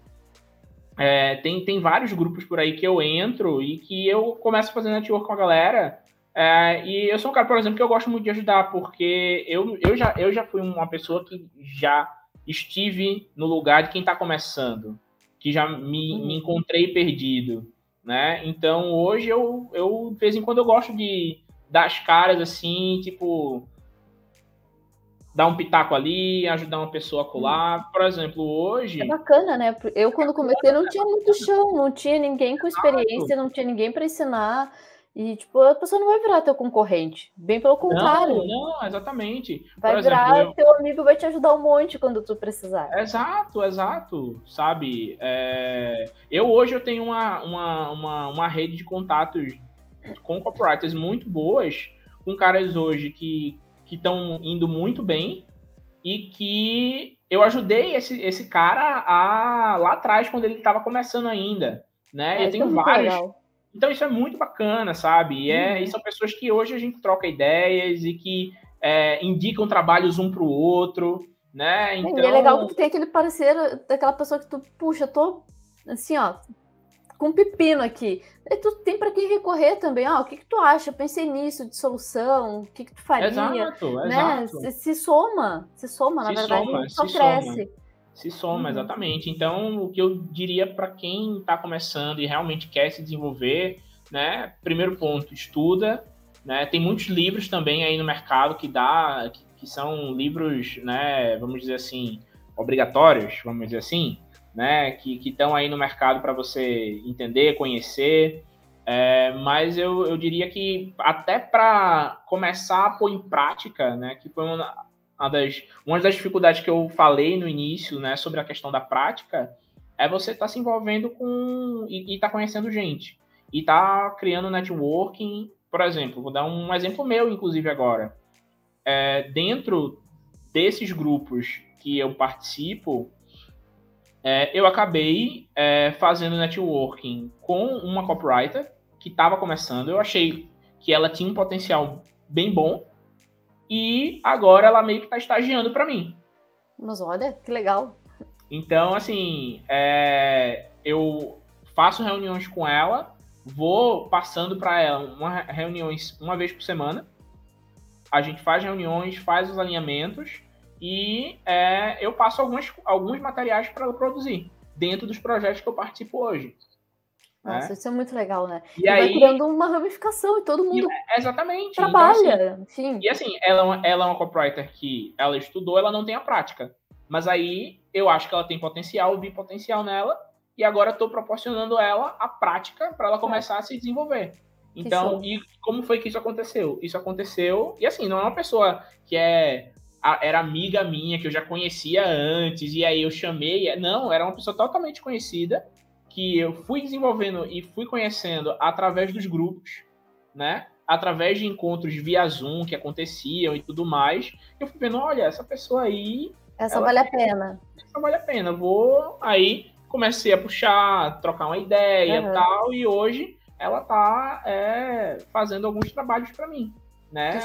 É, tem, tem vários grupos por aí que eu entro e que eu começo a fazer network com a galera. É, e eu sou um cara, por exemplo, que eu gosto muito de ajudar, porque eu, eu, já, eu já fui uma pessoa que já estive no lugar de quem está começando, que já me, me encontrei perdido né? Então hoje eu, eu, de vez em quando, eu gosto de dar as caras assim, tipo, dar um pitaco ali, ajudar uma pessoa a colar. Por exemplo, hoje.
É bacana, né? Eu, quando comecei, não tinha muito chão, não tinha ninguém com experiência, não tinha ninguém para ensinar. E, tipo, a pessoa não vai virar teu concorrente. Bem pelo contrário.
Não, não exatamente.
Vai Por virar exemplo, eu... teu amigo, vai te ajudar um monte quando tu precisar.
Exato, exato. Sabe? É... Eu hoje eu tenho uma, uma, uma, uma rede de contatos com copywriters muito boas, com caras hoje que estão indo muito bem e que eu ajudei esse, esse cara a, lá atrás, quando ele estava começando ainda. Né? É, eu tenho vários. Legal então isso é muito bacana, sabe? E, é, uhum. e são pessoas que hoje a gente troca ideias e que é, indicam trabalhos um para o outro, né?
Então... E é legal então que tu tem aquele parecer daquela pessoa que tu, puxa, tô assim, ó, com pepino aqui. E tu tem para quem recorrer também. Ah, o que, que tu acha? Eu pensei nisso de solução, o que, que tu faria?
Exato,
né?
exato. Se,
se soma, se soma, na se verdade, soma, só cresce.
Soma. Se soma, uhum. exatamente. Então, o que eu diria para quem está começando e realmente quer se desenvolver, né? Primeiro ponto, estuda, né? Tem muitos livros também aí no mercado que dá, que, que são livros, né? Vamos dizer assim, obrigatórios, vamos dizer assim, né? Que estão aí no mercado para você entender, conhecer. É, mas eu, eu diria que até para começar a pôr em prática, né? Que foi uma, uma das, uma das dificuldades que eu falei no início, né, sobre a questão da prática, é você estar tá se envolvendo com e estar tá conhecendo gente e tá criando networking. Por exemplo, vou dar um exemplo meu, inclusive agora. É, dentro desses grupos que eu participo, é, eu acabei é, fazendo networking com uma copywriter que estava começando. Eu achei que ela tinha um potencial bem bom e agora ela meio que está estagiando para mim.
Mas olha, que legal.
Então, assim, é, eu faço reuniões com ela, vou passando para ela uma, reuniões uma vez por semana. A gente faz reuniões, faz os alinhamentos e é, eu passo alguns, alguns materiais para ela produzir dentro dos projetos que eu participo hoje.
Nossa, é. isso é muito legal, né?
E, e aí, vai
criando uma ramificação e todo mundo
e, exatamente.
trabalha.
Então, assim, E assim, ela, é uma, ela é uma copywriter que ela estudou, ela não tem a prática. Mas aí eu acho que ela tem potencial, vi potencial nela, e agora estou proporcionando ela a prática para ela começar a se desenvolver. Então, e como foi que isso aconteceu? Isso aconteceu, e assim, não é uma pessoa que é era amiga minha, que eu já conhecia antes, e aí eu chamei. Não, era uma pessoa totalmente conhecida, que eu fui desenvolvendo e fui conhecendo através dos grupos, né? Através de encontros via Zoom que aconteciam e tudo mais. Eu fui vendo, olha, essa pessoa aí.
Essa vale a pena.
Essa vale a pena. Vou. Aí comecei a puxar, trocar uma ideia e tal, e hoje ela tá é, fazendo alguns trabalhos para mim. Né?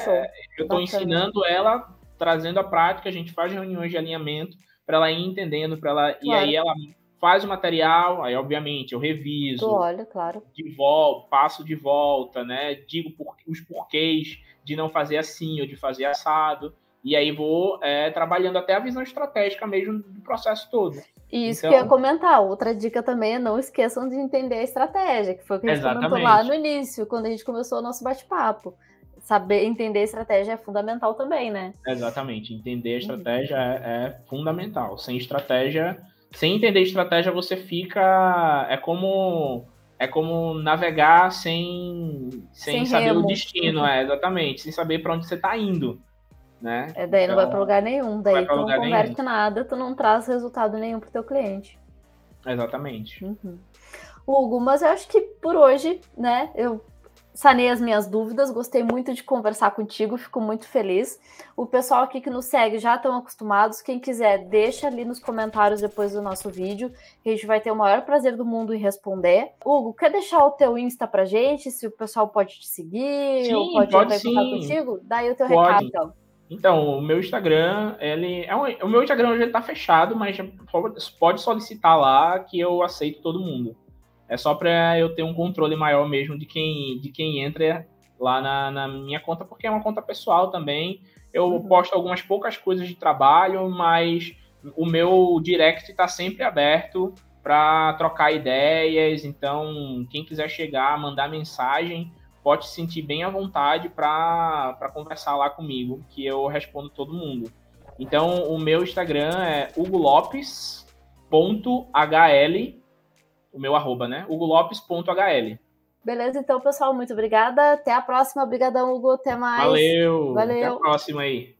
Eu estou ensinando ela, trazendo a prática, a gente faz reuniões de alinhamento para ela ir entendendo, para ela. Claro. E aí ela faz o material, aí obviamente eu reviso.
Olha, claro.
De volta, passo de volta, né? Digo por, os porquês de não fazer assim ou de fazer assado. E aí vou é, trabalhando até a visão estratégica mesmo do processo todo.
E isso então, que eu ia comentar. Outra dica também é não esqueçam de entender a estratégia, que foi o que a gente exatamente. comentou lá no início, quando a gente começou o nosso bate-papo. Saber entender a estratégia é fundamental também, né?
Exatamente. Entender a estratégia uhum. é, é fundamental. Sem estratégia, sem entender estratégia, você fica. É como. É como navegar sem, sem, sem saber remo. o destino, é, exatamente, sem saber para onde você está indo. Né?
É, daí então, não vai para lugar nenhum, daí tu não converte nenhum. nada, tu não traz resultado nenhum para o teu cliente.
Exatamente.
Uhum. Hugo, mas eu acho que por hoje, né, eu sanei as minhas dúvidas, gostei muito de conversar contigo, fico muito feliz. O pessoal aqui que nos segue já estão acostumados. Quem quiser, deixa ali nos comentários depois do nosso vídeo, que a gente vai ter o maior prazer do mundo em responder. Hugo, quer deixar o teu Insta pra gente? Se o pessoal pode te seguir
sim,
ou pode,
pode
em contigo? Dá aí o teu
pode.
recado, então.
Então, o meu Instagram, ele é um, o meu Instagram hoje ele tá fechado, mas pode solicitar lá que eu aceito todo mundo. É só para eu ter um controle maior mesmo de quem, de quem entra lá na, na minha conta, porque é uma conta pessoal também. Eu uhum. posto algumas poucas coisas de trabalho, mas o meu direct está sempre aberto para trocar ideias. Então, quem quiser chegar, mandar mensagem, pode se sentir bem à vontade para conversar lá comigo, que eu respondo todo mundo. Então, o meu Instagram é hugolopes.hl o meu arroba, né? hugolopes.hl.
Beleza, então, pessoal, muito obrigada. Até a próxima. Obrigadão, Hugo. Até mais.
Valeu. Valeu. Até a próxima aí.